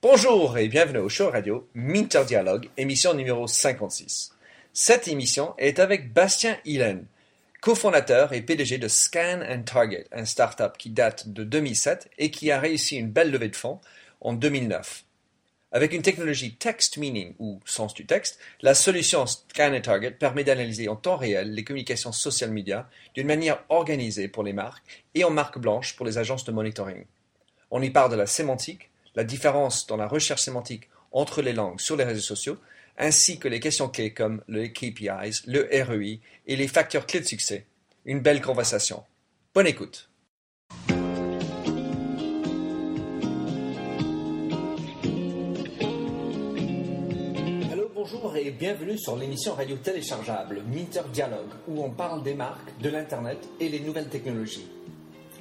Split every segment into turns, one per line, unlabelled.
Bonjour et bienvenue au show radio Minter Dialogue, émission numéro 56. Cette émission est avec Bastien Hillen, cofondateur et PDG de Scan and Target, un startup qui date de 2007 et qui a réussi une belle levée de fonds en 2009. Avec une technologie text meaning ou sens du texte, la solution Scan and Target permet d'analyser en temps réel les communications social media d'une manière organisée pour les marques et en marque blanche pour les agences de monitoring. On y parle de la sémantique, la différence dans la recherche sémantique entre les langues sur les réseaux sociaux, ainsi que les questions clés comme le KPIs, le REI et les facteurs clés de succès. Une belle conversation. Bonne écoute. Hello, bonjour et bienvenue sur l'émission radio téléchargeable Minter Dialogue où on parle des marques, de l'Internet et les nouvelles technologies.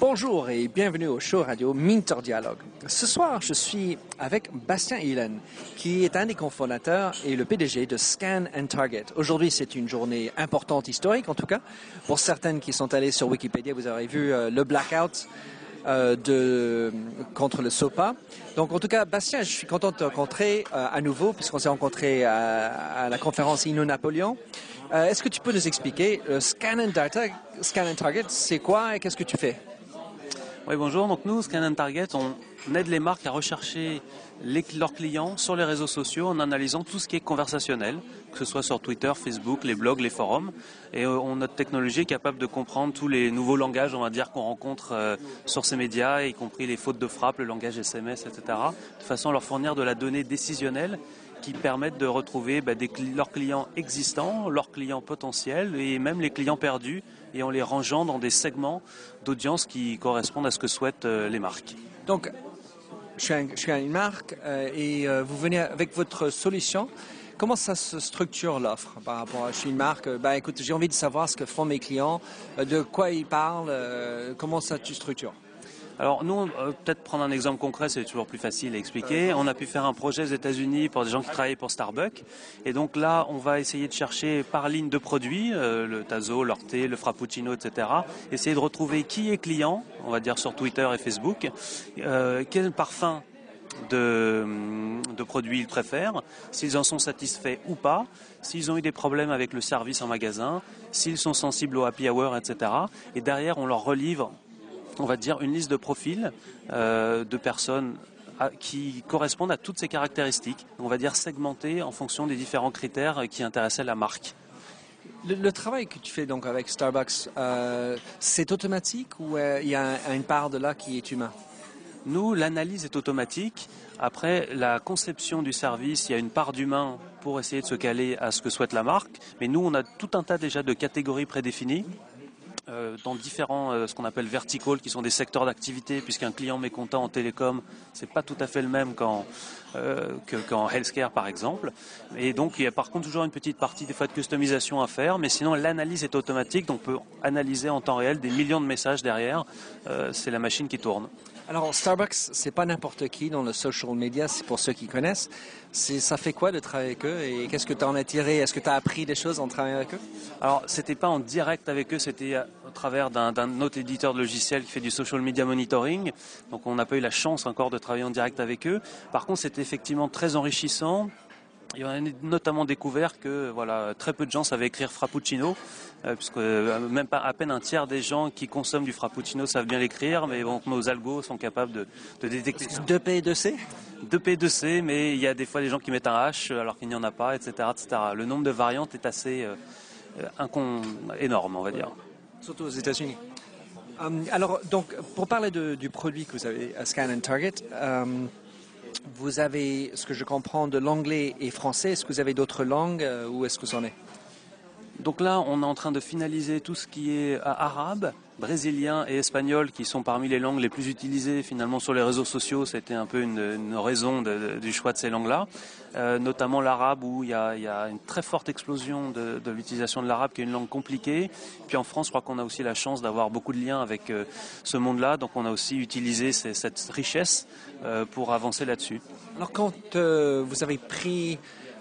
Bonjour et bienvenue au show radio Minter Dialogue. Ce soir, je suis avec Bastien Hillen, qui est un des cofondateurs et le PDG de Scan and Target. Aujourd'hui, c'est une journée importante, historique en tout cas. Pour certaines qui sont allées sur Wikipédia, vous aurez vu euh, le blackout euh, de, contre le SOPA. Donc en tout cas, Bastien, je suis content de te rencontrer euh, à nouveau, puisqu'on s'est rencontré à, à, la conférence Inno Napoléon. Euh, Est-ce que tu peux nous expliquer, Scan and, Data, Scan and Target, c'est quoi et qu'est-ce que tu fais?
Oui, bonjour. Donc nous, Scan Target, on aide les marques à rechercher leurs clients sur les réseaux sociaux en analysant tout ce qui est conversationnel, que ce soit sur Twitter, Facebook, les blogs, les forums. Et euh, on, notre technologie est capable de comprendre tous les nouveaux langages, on va dire, qu'on rencontre euh, sur ces médias, y compris les fautes de frappe, le langage SMS, etc., de façon à leur fournir de la donnée décisionnelle qui permettent de retrouver bah, leurs clients existants, leurs clients potentiels et même les clients perdus et en les rangeant dans des segments d'audience qui correspondent à ce que souhaitent euh, les marques.
Donc, je suis, une marque euh, et euh, vous venez avec votre solution. Comment ça se structure l'offre par rapport à je suis une marque Ben écoute, j'ai envie de savoir ce que font mes clients, de quoi ils parlent, comment ça tu structures?
Alors nous, euh, peut-être prendre un exemple concret, c'est toujours plus facile à expliquer. On a pu faire un projet aux États-Unis pour des gens qui travaillaient pour Starbucks. Et donc là, on va essayer de chercher par ligne de produits, euh, le Tazo, l'Orte, le Frappuccino, etc. Essayer de retrouver qui est client, on va dire sur Twitter et Facebook, euh, quel parfum de, de, produits ils préfèrent, s'ils en sont satisfaits ou pas, s'ils ont eu des problèmes avec le service en magasin, s'ils sont sensibles au happy hour, etc. Et derrière, on leur relivre on va dire, une liste de profils euh, de personnes à, qui correspondent à toutes ces caractéristiques. On va dire segmentées en fonction des différents critères qui intéressaient la marque.
Le, le travail que tu fais donc avec Starbucks, euh, c'est automatique ou euh, il y a un, une part de là qui est humain?
Nous, l'analyse est automatique. Après, la conception du service, il y a une part d'humain pour essayer de se caler à ce que souhaite la marque. Mais nous, on a tout un tas déjà de catégories prédéfinies dans différents, euh, ce qu'on appelle verticals, qui sont des secteurs d'activité, puisqu'un client mécontent en télécom, c'est pas tout à fait le même qu'en euh, qu'en healthcare par exemple. Et donc il y a par contre toujours une petite partie des fois de customisation à faire, mais sinon l'analyse est automatique, donc on peut analyser en temps réel des millions de messages derrière. Euh, c'est la machine qui tourne.
Alors Starbucks, c'est pas n'importe qui dans le social media, c'est pour ceux qui connaissent. Ça fait quoi de travailler avec eux et qu'est-ce que tu en as tiré? Est-ce que tu as appris des choses en travaillant avec eux?
Alors c'était pas en direct avec eux, c'était au travers d'un, autre éditeur de logiciel qui fait du social media monitoring. Donc on n'a pas eu la chance encore de travailler en direct avec eux. Par contre c'était effectivement très enrichissant. Et on a notamment découvert que voilà, très peu de gens savaient écrire Frappuccino, euh, puisque euh, même pas à peine un tiers des gens qui consomment du Frappuccino savent bien l'écrire, mais bon, nos algos sont capables de, de détecter.
2P et 2C
2P et 2C, mais il y a des fois des gens qui mettent un H alors qu'il n'y en a pas, etc., etc. Le nombre de variantes est assez euh, énorme, on va dire.
Surtout aux États-Unis. Um, alors, donc, pour parler de, du produit que vous avez Scan and Target, um, vous avez, ce que je comprends, de l'anglais et français. Est-ce que vous avez d'autres langues euh, ou est-ce que vous en est
Donc là, on est en train de finaliser tout ce qui est euh, arabe, brésilien et espagnol qui sont parmi les langues les plus utilisées finalement sur les réseaux sociaux. C'était un peu une, raison du choix de ces langues-là. Euh, notamment l'arabe où il y, a, une très forte explosion de, l'utilisation de l'arabe qui est une langue compliquée. Puis en France, je crois qu'on a aussi la chance d'avoir beaucoup de liens avec euh, ce monde-là. Donc on a aussi utilisé cette richesse euh, pour avancer là-dessus.
Alors quand vous avez pris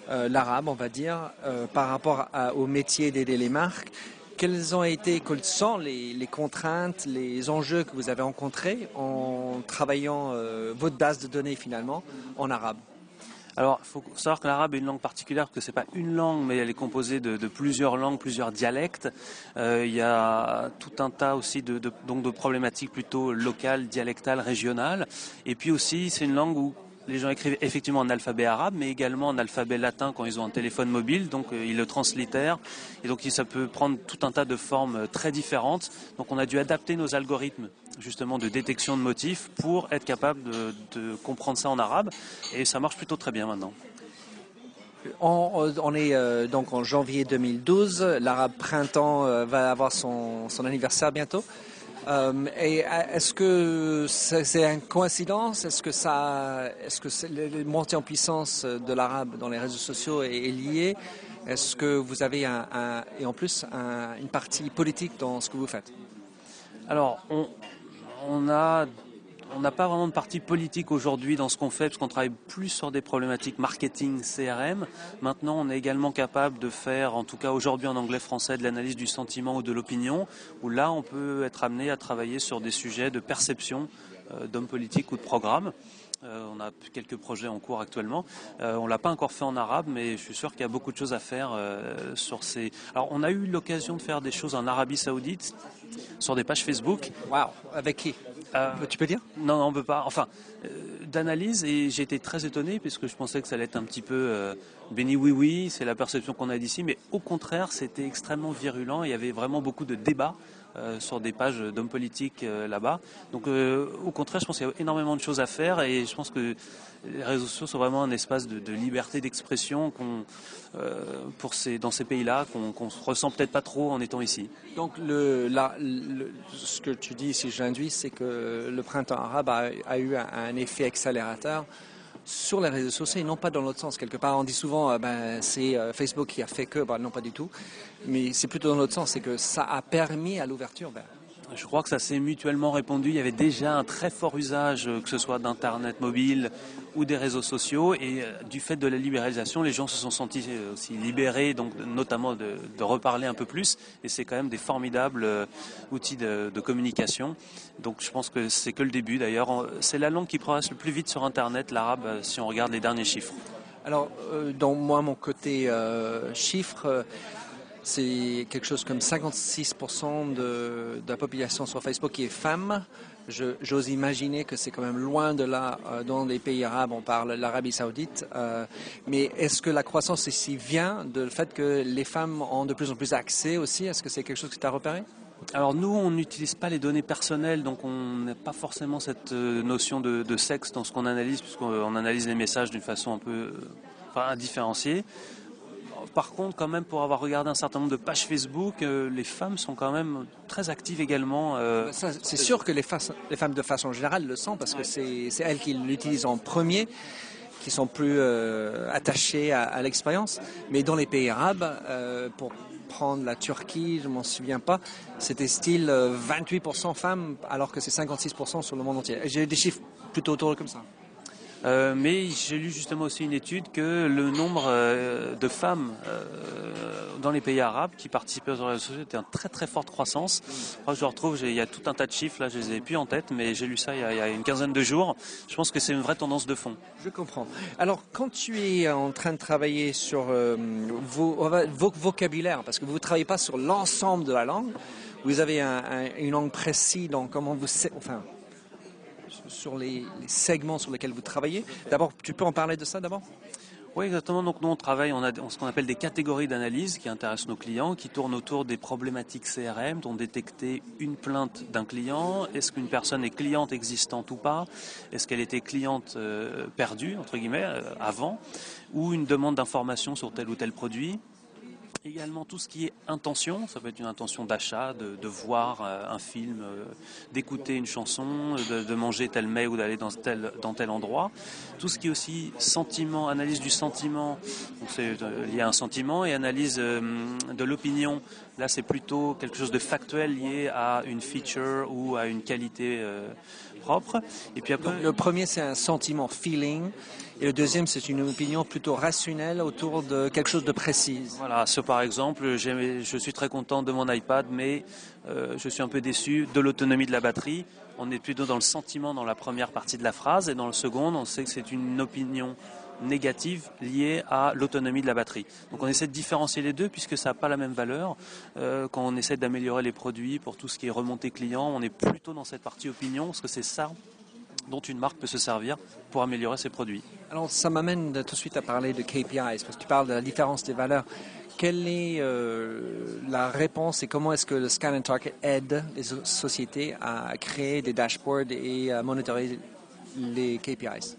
l'arabe, on va dire, par rapport au métier d'aider les marques, quelles ont été, quelles sont les, contraintes, les enjeux que vous avez rencontrés en travaillant votre base de données finalement en arabe?
Alors, il faut savoir que l'arabe est une langue particulière, parce que c'est pas une langue, mais elle est composée de, plusieurs langues, plusieurs dialectes. Euh, il y a tout un tas aussi de, donc de problématiques plutôt locales, dialectales, régionales. Et puis aussi, c'est une langue où les gens écrivent effectivement en alphabet arabe, mais également en alphabet latin quand ils ont un téléphone mobile, donc euh, ils le translittèrent. Et donc ça peut prendre tout un tas de formes euh, très différentes. Donc on a dû adapter nos algorithmes justement de détection de motifs pour être capable de, comprendre ça en arabe. Et ça marche plutôt très bien maintenant.
On, est euh, donc en janvier 2012. L'arabe printemps va avoir son anniversaire bientôt. Euh, et euh, est-ce que c'est une coïncidence? Est-ce que ça, est-ce que montée en puissance de l'arabe dans les réseaux sociaux est, liée? Est-ce que vous avez un, et en plus une partie politique dans ce que vous faites?
Alors, on a on n'a pas vraiment de parti politique aujourd'hui dans ce qu'on fait, parce qu'on travaille plus sur des problématiques marketing, CRM. Maintenant, on est également capable de faire, en tout cas aujourd'hui en anglais-français, de l'analyse du sentiment ou de l'opinion, où là, on peut être amené à travailler sur des sujets de perception euh, d'hommes politiques ou de programmes. Euh, on a quelques projets en cours actuellement. Euh, on l'a pas encore fait en arabe, mais je suis sûr qu'il y a beaucoup de choses à faire euh, sur ces. Alors, on a eu l'occasion de faire des choses en Arabie Saoudite sur des pages Facebook.
Waouh Avec qui? Tu peux dire?
Non, non, on peut pas. Enfin, d'analyse et j'ai été très étonné puisque je pensais que ça allait être un petit peu béni oui oui, c'est la perception qu'on a d'ici, mais au contraire, c'était extrêmement virulent. Il y avait vraiment beaucoup de débats euh, sur des pages d'hommes politiques euh, là-bas. Donc euh, au contraire, je pense qu'il y a énormément de choses à faire et je pense que les réseaux sociaux sont vraiment un espace de, liberté d'expression pour ces, dans ces pays-là qu'on ne ressent peut-être pas trop en étant ici.
Donc ce que tu dis, si j'induis, c'est que le printemps arabe a, eu un effet accélérateur sur les réseaux sociaux et non pas dans l'autre sens. Quelque part, on dit souvent, euh, ben, c'est euh, Facebook qui a fait que, ben, non pas du tout, mais c'est plutôt dans l'autre sens, c'est que ça a permis à l'ouverture. Ben,
je crois que ça s'est mutuellement répondu. Il y avait déjà un très fort usage, euh, que ce soit d'Internet mobile ou des réseaux sociaux. Et euh, du fait de la libéralisation, les gens se sont sentis euh, aussi libérés, donc notamment de, reparler un peu plus. Et c'est quand même des formidables outils de, communication. Donc je pense que c'est que le début. D'ailleurs, c'est la langue qui progresse le plus vite sur Internet, l'arabe, si on regarde les derniers chiffres.
Alors, dans moi, mon côté chiffres, c'est quelque chose comme 56% de, la population sur Facebook qui est femme. J'ose imaginer que c'est quand même loin de là euh, dans les pays arabes, on parle l'Arabie saoudite. Euh, mais est-ce que la croissance ici vient du fait que les femmes ont de plus en plus accès aussi? Est-ce que c'est quelque chose que tu as repéré?
Alors nous, on n'utilise pas les données personnelles, donc on n'a pas forcément cette euh, notion de, sexe dans ce qu'on analyse, puisqu'on analyse les messages d'une façon un peu indifférenciée par contre, quand même, pour avoir regardé un certain nombre de pages Facebook, euh, les femmes sont quand même très actives également.
Euh, c'est sûr que les, femmes, de façon générale, le sont parce que c'est elles qui l'utilisent en premier qui sont plus euh, attachées à, l'expérience. Mais dans les pays arabes, pour prendre la Turquie, je m'en souviens pas, c'était style 28% femmes alors que c'est 56% sur le monde entier. J'ai des chiffres plutôt autour de comme ça.
Euh, mais j'ai lu justement aussi une étude que le nombre euh, de femmes euh, dans les pays arabes qui participaient aux réseaux sociaux était en très très forte croissance. je retrouve, il y a tout un tas de chiffres, là je les ai plus en tête, mais j'ai lu ça il y, a, une quinzaine de jours. Je pense que c'est une vraie tendance de fond.
Je comprends. Alors quand tu es en train de travailler sur vos, vos vocabulaires, parce que vous ne travaillez pas sur l'ensemble de la langue, vous avez une langue précise dans comment vous... Enfin, sur les, segments sur lesquels vous travaillez. D'abord, tu peux en parler de ça d'abord?
Oui, exactement. Donc nous, on travaille, on a ce qu'on appelle des catégories d'analyse qui intéressent nos clients, qui tournent autour des problématiques CRM, dont détecter une plainte d'un client. Est-ce qu'une personne est cliente existante ou pas Est-ce qu'elle était cliente euh, perdue, entre guillemets, euh, avant Ou une demande d'information sur tel ou tel produit également tout ce qui est intention, ça peut être une intention d'achat, de, voir euh, un film, euh, d'écouter une chanson, de, manger tel mets ou d'aller dans tel, dans tel endroit. Tout ce qui est aussi sentiment, analyse du sentiment, c'est euh, lié à un sentiment, et analyse de l'opinion, là c'est plutôt quelque chose de factuel lié à une feature ou à une qualité propre.
Et puis après, le premier c'est un sentiment, feeling. Et le deuxième, c'est une opinion plutôt rationnelle autour de quelque chose de précis.
Voilà, ce par exemple, je suis très content de mon iPad, mais euh, je suis un peu déçu de l'autonomie de la batterie. On est plutôt dans le sentiment dans la première partie de la phrase, et dans le second, on sait que c'est une opinion négative liée à l'autonomie de la batterie. Donc on essaie de différencier les deux puisque ça n'a pas la même valeur. Euh, quand on essaie d'améliorer les produits pour tout ce qui est remontée client, on est plutôt dans cette partie opinion parce que c'est ça dont une marque peut se servir pour améliorer ses produits.
Alors ça m'amène tout de suite à parler de KPIs, parce que tu parles de la différence des valeurs. Quelle est euh, la réponse et comment est-ce que le Scan and Target aide les sociétés à créer des dashboards et à monitorer les KPIs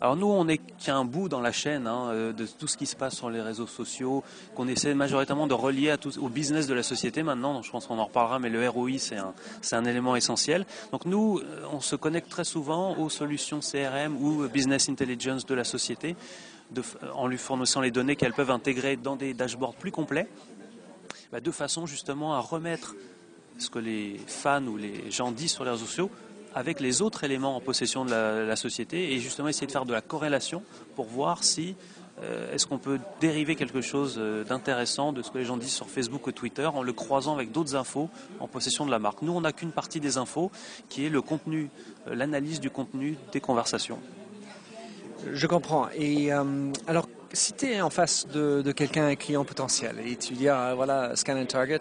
alors nous, on n'est qu'un bout dans la chaîne hein, euh, de tout ce qui se passe sur les réseaux sociaux, qu'on essaie majoritairement de relier au business de la société maintenant. Je pense qu'on en reparlera, mais le ROI, c'est un, élément essentiel. Donc nous, euh, on se connecte très souvent aux solutions CRM ou Business Intelligence de la société, de, en lui fournissant les données qu'elles peuvent intégrer dans des dashboards plus complets, bah, de façon justement à remettre ce que les fans ou les gens disent sur les réseaux sociaux avec les autres éléments en possession de la, société et justement essayer de faire de la corrélation pour voir si euh, est-ce qu'on peut dériver quelque chose euh, d'intéressant de ce que les gens disent sur Facebook ou Twitter en le croisant avec d'autres infos en possession de la marque. Nous, on n'a qu'une partie des infos qui est le contenu, euh, l'analyse du contenu des conversations.
Je comprends. Et alors, si tu es en face de, de quelqu'un, un client potentiel, et tu dis, ah, voilà, scan and target,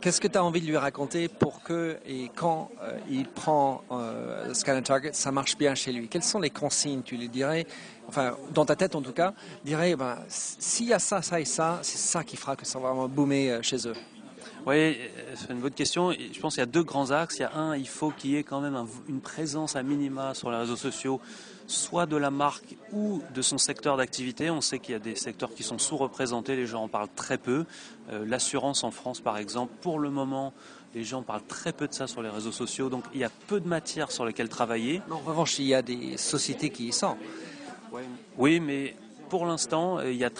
Qu'est-ce que tu as envie de lui raconter pour que et quand euh, il prend euh, Scan Target, ça marche bien chez lui? Quelles sont les consignes Tu lui dirais, enfin dans ta tête en tout cas, dirais, ben, s'il y a ça, ça et ça, c'est ça qui fera que ça va vraiment boomer euh, chez eux.
Oui, c'est une bonne question. Je pense qu'il y a deux grands axes. Il y a un, il faut qu'il y ait quand même une présence à minima sur les réseaux sociaux soit de la marque ou de son secteur d'activité. On sait qu'il y a des secteurs qui sont sous-représentés, les gens en parlent très peu. Euh, l'assurance en France, par exemple, pour le moment, les gens parlent très peu de ça sur les réseaux sociaux, donc il y a peu de matière sur lesquelles travailler.
En revanche, il y a des sociétés qui y sont.
Oui, mais pour l'instant, il y a,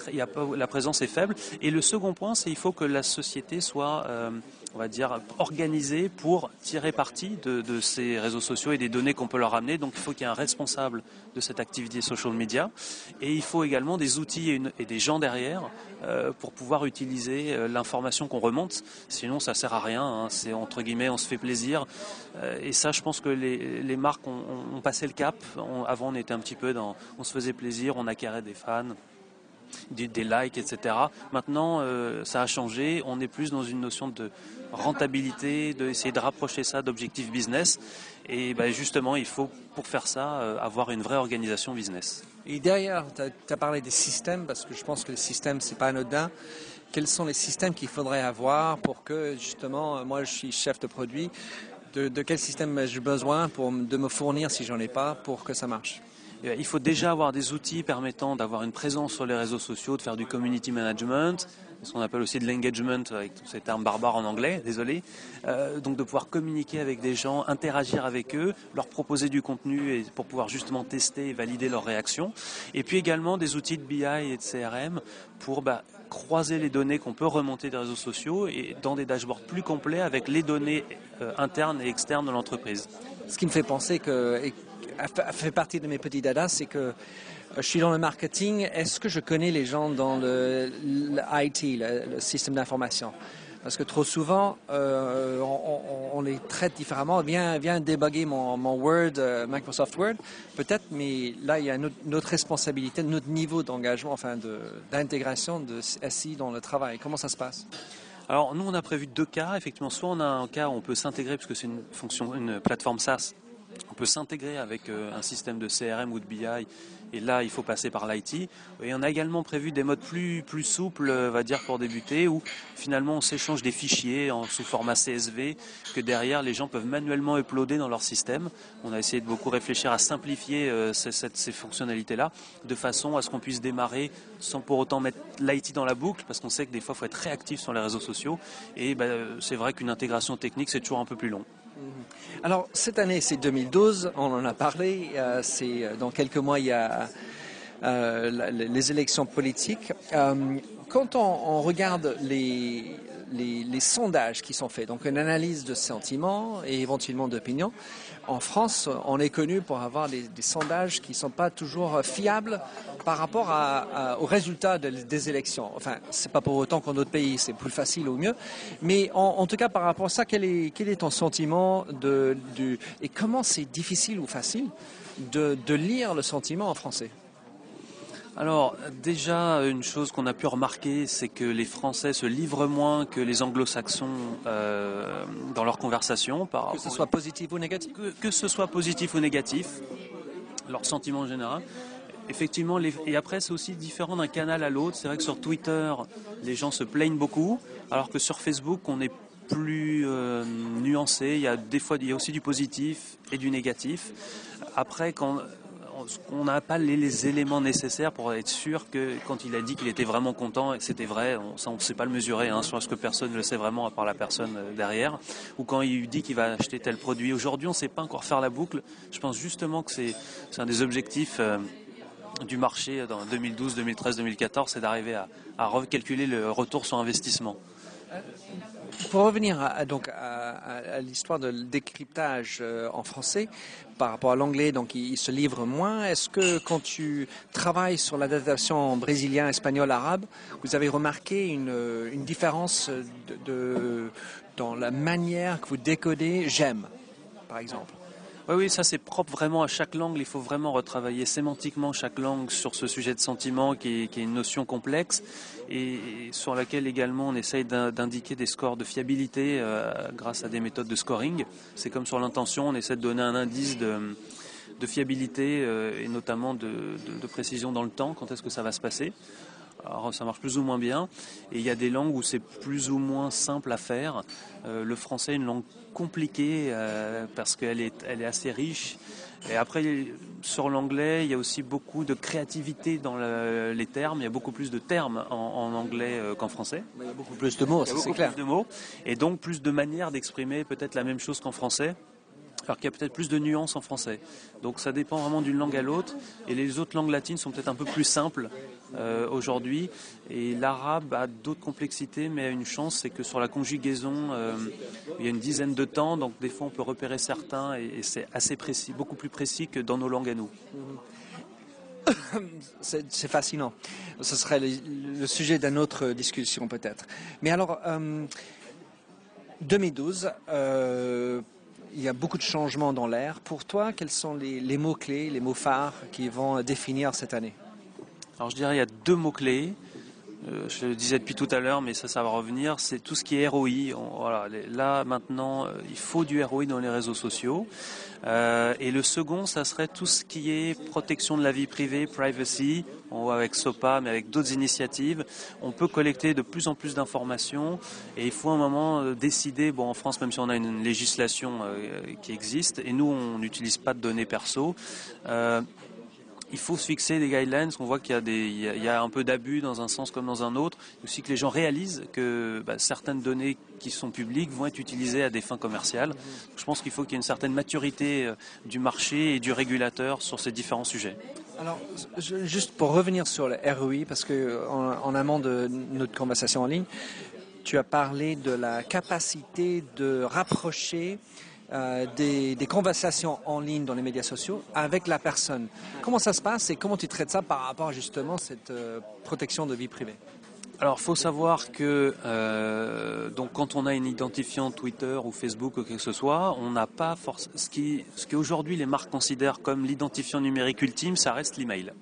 la présence est faible. Et le second point, c'est qu'il faut que la société soit euh, on va dire, organisés pour tirer parti de, ces réseaux sociaux et des données qu'on peut leur amener. Donc il faut qu'il y ait un responsable de cette activité social media. Et il faut également des outils et, des gens derrière euh, pour pouvoir utiliser euh, l'information qu'on remonte. Sinon, ça sert à rien. Hein. C'est entre guillemets, on se fait plaisir. Euh, et ça, je pense que les, marques ont, passé le cap. avant, on était un petit peu dans, on se faisait plaisir, on acquérait des fans des, likes, etc. Maintenant, ça a changé. On est plus dans une notion de rentabilité, d'essayer de rapprocher ça d'objectifs business. Et ben, justement, il faut, pour faire ça, euh, avoir une vraie organisation business.
Et derrière, tu as, parlé des systèmes, parce que je pense que le système, c'est pas anodin. Quels sont les systèmes qu'il faudrait avoir pour que, justement, moi, je suis chef de produit, de, de quel système j'ai besoin pour de me fournir, si j'en ai pas, pour que ça marche?
Euh, il faut déjà avoir des outils permettant d'avoir une présence sur les réseaux sociaux, de faire du community management, ce qu'on appelle aussi de l'engagement avec tous ces termes barbares en anglais, désolé. Euh, donc de pouvoir communiquer avec des gens, interagir avec eux, leur proposer du contenu et pour pouvoir justement tester et valider leurs réactions. Et puis également des outils de BI et de CRM pour bah, croiser les données qu'on peut remonter des réseaux sociaux et dans des dashboards plus complets avec les données euh, internes et externes de l'entreprise.
Ce qui me fait penser que fait partie de mes petits dadas, c'est que je suis dans le marketing. Est-ce que je connais les gens dans le, IT, le, système d'information? Parce que trop souvent, euh, on, les traite différemment. Viens, viens mon, Word, euh, Microsoft Word, peut-être, mais là, il y a notre, responsabilité, notre niveau d'engagement, enfin d'intégration de, de SI dans le travail. Comment ça se passe?
Alors nous on a prévu deux cas. Effectivement, soit on a un cas où on peut s'intégrer puisque c'est une fonction, une plateforme SaaS On peut s'intégrer avec euh, un système de CRM ou de BI et là il faut passer par l'IT. Et on a également prévu des modes plus, plus souples, euh, va dire pour débuter, où finalement on s'échange des fichiers sous format CSV que derrière les gens peuvent manuellement uploader dans leur système. On a essayé de beaucoup réfléchir à simplifier euh, ces, fonctionnalités-là de façon à ce qu'on puisse démarrer sans pour autant mettre l'IT dans la boucle parce qu'on sait que des fois il faut être réactif sur les réseaux sociaux et bah, c'est vrai qu'une intégration technique c'est toujours un peu plus long.
Mhm. Alors cette année c'est 2012, on en a parlé, euh, c'est euh, dans quelques mois il y a euh, les élections politiques. quand on, regarde les, les, sondages qui sont faits, donc une analyse de sentiments et éventuellement d'opinion, en France, on est connu pour avoir des, sondages qui ne sont pas toujours fiables par rapport aux résultats des élections. Enfin, c'est pas pour autant qu'en d'autres pays c'est plus facile ou mieux, mais en, tout cas par rapport à ça, quel est, ton sentiment et comment c'est difficile ou facile de lire le sentiment en français?
Alors déjà, une chose qu'on a pu remarquer, c'est que les Français se livrent moins que les Anglo-Saxons euh, dans leurs conversations.
Par... Que ce soit positif ou négatif
que, ce soit positif ou négatif, leur sentiment en général. Effectivement, et après c'est aussi différent d'un canal à l'autre. C'est vrai que sur Twitter, les gens se plaignent beaucoup, alors que sur Facebook, on est plus euh, nuancé. Il y a des fois, il y a aussi du positif et du négatif. Après, quand on n'a pas les, éléments nécessaires pour être sûr que quand il a dit qu'il était vraiment content et que c'était vrai, on, ne sait pas le mesurer, hein, ce que personne ne le sait vraiment à part la personne euh, derrière, ou quand il dit qu'il va acheter tel produit. Aujourd'hui, on ne sait pas encore faire la boucle. Je pense justement que c'est un des objectifs. Euh, du marché dans 2012, 2013, 2014, c'est d'arriver à recalculer le retour sur investissement.
Pour revenir à, donc à, l'histoire de décryptage euh, en français par rapport à l'anglais, donc il, se livre moins. Est-ce que quand tu travailles sur l'adaptation brésilien, espagnol, arabe, vous avez remarqué une, une différence de, dans la manière que vous décodez j'aime, par exemple?
Oui, ça c'est propre vraiment à chaque langue. Il faut vraiment retravailler sémantiquement chaque langue sur ce sujet de sentiment qui est, une notion complexe et, sur laquelle également on essaye d'indiquer des scores de fiabilité euh, grâce à des méthodes de scoring. C'est comme sur l'intention, on essaie de donner un indice de, fiabilité euh, et notamment de, précision dans le temps, quand est-ce que ça va se passer. Alors ça marche plus ou moins bien. Et il y a des langues où c'est plus ou moins simple à faire. Euh, le français est une langue compliquée euh, parce qu'elle est, elle est assez riche. Et après, sur l'anglais, il y a aussi beaucoup de créativité dans les termes. Il y a beaucoup plus de termes en, anglais euh, qu'en français.
il y a beaucoup plus de mots, c'est clair.
Plus de mots. Et donc plus de manières d'exprimer peut-être la même chose qu'en français alors qu'il y a peut-être plus de nuances en français. Donc ça dépend vraiment d'une langue à l'autre. Et les autres langues latines sont peut-être un peu plus simples euh, aujourd'hui. Et l'arabe a d'autres complexités, mais a une chance, c'est que sur la conjugaison, euh, il y a une dizaine de temps, donc des fois on peut repérer certains, et, c'est assez précis, beaucoup plus précis que dans nos langues à nous.
C'est fascinant. Ce serait le, sujet d'une autre discussion peut-être. Mais alors, 2012, euh, il y a beaucoup de changements dans l'air. Pour toi, quels sont les, mots-clés, les mots phares qui vont définir cette année?
Alors je dirais il y a deux mots-clés. Euh, je le disais depuis tout à l'heure, mais ça, ça va revenir. C'est tout ce qui est ROI. voilà, là maintenant, euh, il faut du ROI dans les réseaux sociaux. Euh, et le second, ça serait tout ce qui est protection de la vie privée, privacy. On voit avec SOPA, mais avec d'autres initiatives, on peut collecter de plus en plus d'informations. Et il faut un moment décider. Bon, en France, même si on a une législation qui existe, et nous, on n'utilise pas de données perso. Il faut se fixer des guidelines. On voit qu'il y a, un peu d'abus dans un sens comme dans un autre. Aussi que les gens réalisent que bah, certaines données qui sont publiques vont être utilisées à des fins commerciales. Je pense qu'il faut qu'il y ait une certaine maturité euh, du marché et du régulateur sur ces différents sujets.
Alors, juste pour revenir sur le ROI, parce que en amont de notre conversation en ligne, tu as parlé de la capacité de rapprocher euh, des, conversations en ligne dans les médias sociaux avec la personne. Comment ça se passe et comment tu traites ça par rapport à justement cette euh, protection de vie privée?
Alors, faut savoir que euh, donc quand on a une identifiant Twitter ou Facebook ou quelque que ce soit, on n'a pas force. Ce qui, ce qu'aujourd'hui les marques considèrent comme l'identifiant numérique ultime, ça reste l'email.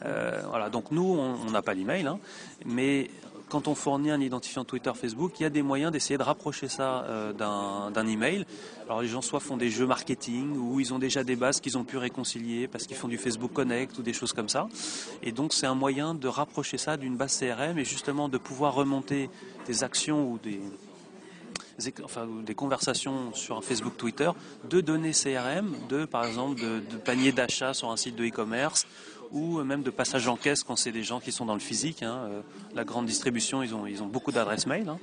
voilà. Donc nous, on n'a pas l'email, hein, mais quand on fournit un identifiant Twitter, Facebook, il y a des moyens d'essayer de rapprocher ça euh, d'un email. Alors les gens soit font des jeux marketing ou ils ont déjà des bases qu'ils ont pu réconcilier parce qu'ils font du Facebook Connect ou des choses comme ça. Et donc c'est un moyen de rapprocher ça d'une base CRM et justement de pouvoir remonter des actions ou des, conversations sur un Facebook, Twitter, de données CRM, de par exemple de, paniers d'achat sur un site de e-commerce ou même de passage en caisse quand c'est des gens qui sont dans le physique. Hein. Euh, la grande distribution, ils ont, ils ont beaucoup d'adresses mail. Hein.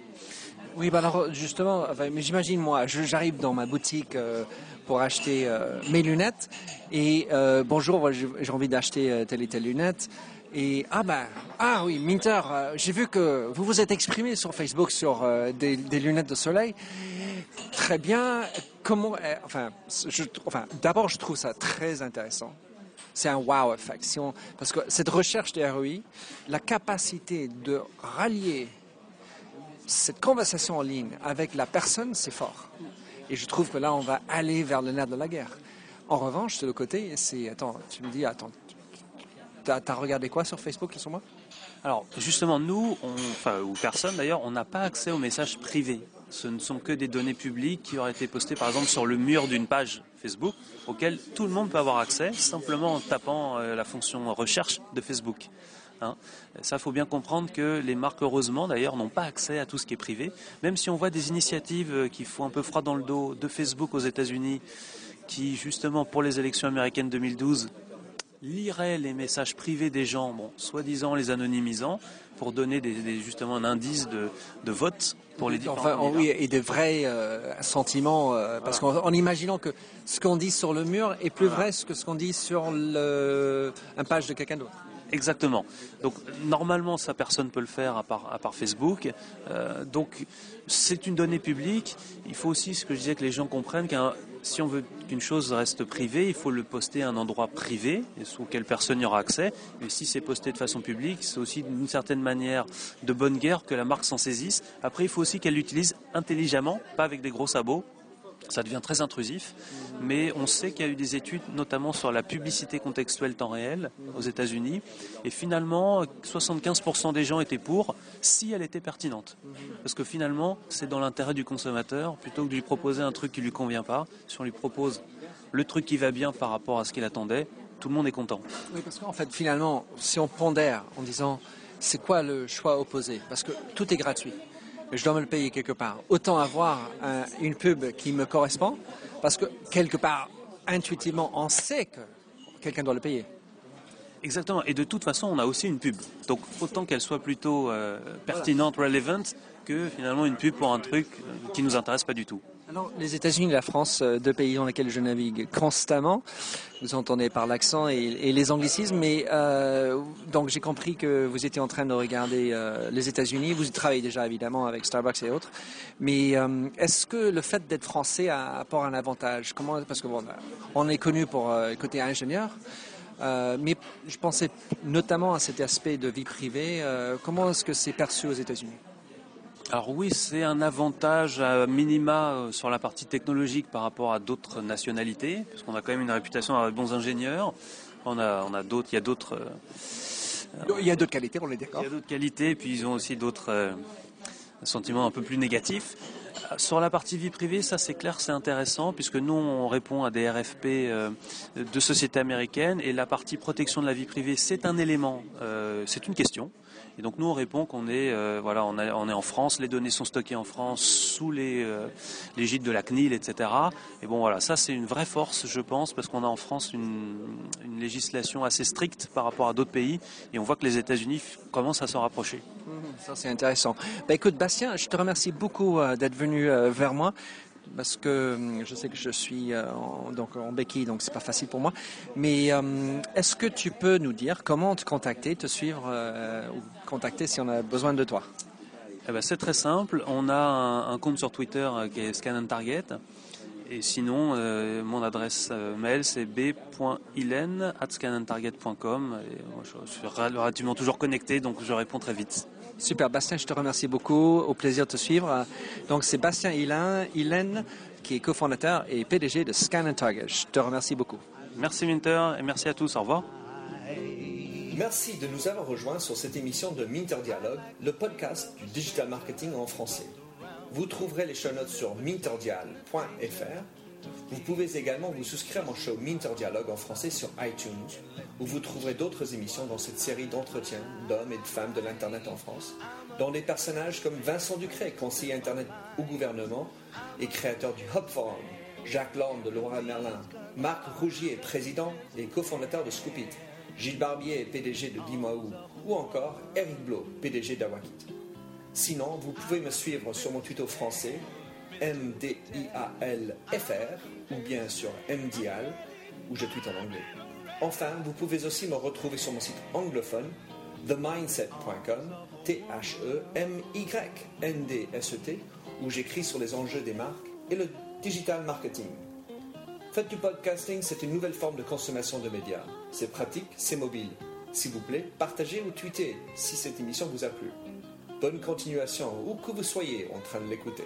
Oui, bah alors justement, j'imagine moi, j'arrive dans ma boutique euh, pour acheter euh, mes lunettes et bonjour, j'ai envie d'acheter telle et telle lunette. Et ah ben ah oui Minter, j'ai vu que vous vous êtes exprimé sur Facebook sur des, lunettes de soleil. Très bien. Comment enfin, enfin d'abord je trouve ça très intéressant c'est un wow effect. parce que cette recherche de ROI, la capacité de rallier cette conversation en ligne avec la personne, c'est fort. Et je trouve que là, on va aller vers le nerf de la guerre. En revanche, de l'autre côté, c'est... Attends, tu me dis, attends, t'as as regardé quoi sur Facebook sur moi?
Alors, justement, nous, enfin, ou personne d'ailleurs, on n'a pas accès aux messages privés ce ne sont que des données publiques qui auraient été postées par exemple sur le mur d'une page Facebook auquel tout le monde peut avoir accès simplement en tapant euh, la fonction recherche de Facebook. Hein. Ça, faut bien comprendre que les marques, heureusement d'ailleurs, n'ont pas accès à tout ce qui est privé. Même si on voit des initiatives euh, qui font un peu froid dans le dos de Facebook aux États-Unis, qui justement pour les élections américaines 2012 liraient les messages privés des gens, bon, soi-disant les anonymisant, pour donner des, justement un indice de, de vote pour les différents enfin,
Oui, et de vrais euh, sentiments, euh, parce qu'en imaginant que ce qu'on dit sur le mur est plus vrai que ce qu'on dit sur le, un page de quelqu'un d'autre.
Exactement. Donc normalement, ça personne peut le faire à part, à part Facebook. Euh, donc c'est une donnée publique. Il faut aussi, ce que je disais, que les gens comprennent qu'un si on veut qu'une chose reste privée, il faut le poster à un endroit privé auquel personne n'y aura accès. Et si c'est posté de façon publique, c'est aussi d'une certaine manière de bonne guerre que la marque s'en saisisse. Après, il faut aussi qu'elle l'utilise intelligemment, pas avec des gros sabots, ça devient très intrusif, mais on sait qu'il y a eu des études notamment sur la publicité contextuelle temps réel aux États-Unis, et finalement 75% des gens étaient pour si elle était pertinente. Parce que finalement, c'est dans l'intérêt du consommateur, plutôt que de lui proposer un truc qui lui convient pas, si on lui propose le truc qui va bien par rapport à ce qu'il attendait, tout le monde est content.
Oui, parce qu'en fait, finalement, si on pondère en disant c'est quoi le choix opposé? Parce que tout est gratuit je dois me le payer quelque part. Autant avoir une pub qui me correspond, parce que quelque part, intuitivement, on sait que quelqu'un doit le payer.
Exactement. Et de toute façon, on a aussi une pub. Donc autant qu'elle soit plutôt euh, pertinente, relevant, que finalement une pub pour un truc qui nous intéresse pas du tout.
Les États-Unis et la France, euh, deux pays dans lesquels je navigue constamment, vous entendez par l'accent et, les anglicismes, mais euh, donc j'ai compris que vous étiez en train de regarder euh, les États-Unis. Vous travaillez déjà évidemment avec Starbucks et autres, mais est-ce que le fait d'être français apporte un avantage? Comment Parce que bon, on est connu pour côté ingénieur. mais je pensais notamment à cet aspect de vie privée. comment est-ce que c'est perçu aux États-Unis?
Alors oui, c'est un avantage à minima euh, sur la partie technologique par rapport à d'autres nationalités, parce qu'on a quand même une réputation à bons ingénieurs. On a, on a d'autres, il y a d'autres.
Euh, il y a d'autres qualités, on est d'accord.
Il y a d'autres qualités, puis ils ont aussi d'autres euh, sentiments un peu plus négatifs. Sur la partie vie privée, ça c'est clair, c'est intéressant puisque nous on répond à des RFP de sociétés américaines et la partie protection de la vie privée c'est un élément, c'est une question. Et donc nous on répond qu'on est euh, voilà on, on, est en France, les données sont stockées en France sous les euh, l'égide de la CNIL, etc. Et bon voilà, ça c'est une vraie force je pense parce qu'on a en France une, une, législation assez stricte par rapport à d'autres pays et on voit que les États-Unis commencent à s'en rapprocher.
Mmh, ça c'est intéressant. Bah, écoute Bastien, je te remercie beaucoup euh, d'être venu vers moi parce que hum, je sais que je suis euh, en, donc en béquille, donc c'est pas facile pour moi. Mais hum, est-ce que tu peux nous dire comment te contacter, te suivre euh, ou contacter si on a besoin de toi?
Eh ben, C'est très simple. On a un, compte sur Twitter euh, qui est Scan Target. Et sinon, mon adresse mail, c'est b.ilen.scanandtarget.com. Je suis relativement toujours connecté, donc je réponds très vite.
Super, Bastien, je te remercie beaucoup. Au plaisir de te suivre. Donc, c'est Bastien Hélène, qui est cofondateur et PDG de Scan and Target. Je te remercie beaucoup.
Merci, Minter, et merci à tous. Au revoir.
Merci de nous avoir rejoints sur cette émission de Minter Dialogue, le podcast du digital marketing en français. Vous trouverez les show notes sur minterdial.fr. Vous pouvez également vous souscrire à mon show Minter Dialogue en français sur iTunes, où vous trouverez d'autres émissions dans cette série d'entretiens d'hommes et de femmes de l'Internet en France, dont des personnages comme Vincent Ducret, conseiller Internet au gouvernement et créateur du Hub Forum, Jacques Land de Laura Merlin, Marc Rougier, président et cofondateur de Scoopit, Gilles Barbier, PDG de Dimaou, ou encore Eric Blo, PDG d'Awakit. Sinon, vous pouvez me suivre sur mon tuto français, MDIALFR, ou bien sur MDIAL, où je tweete en anglais. Enfin, vous pouvez aussi me retrouver sur mon site anglophone, themindset.com, T-H-E-M-Y-N-D-S-E-T, où j'écris sur les enjeux des marques et le digital marketing. Faites du podcasting, c'est une nouvelle forme de consommation de médias. C'est pratique, c'est mobile. S'il vous plaît, partagez ou tweetez si cette émission vous a plu. Bonne continuation, où que vous soyez en train de l'écouter.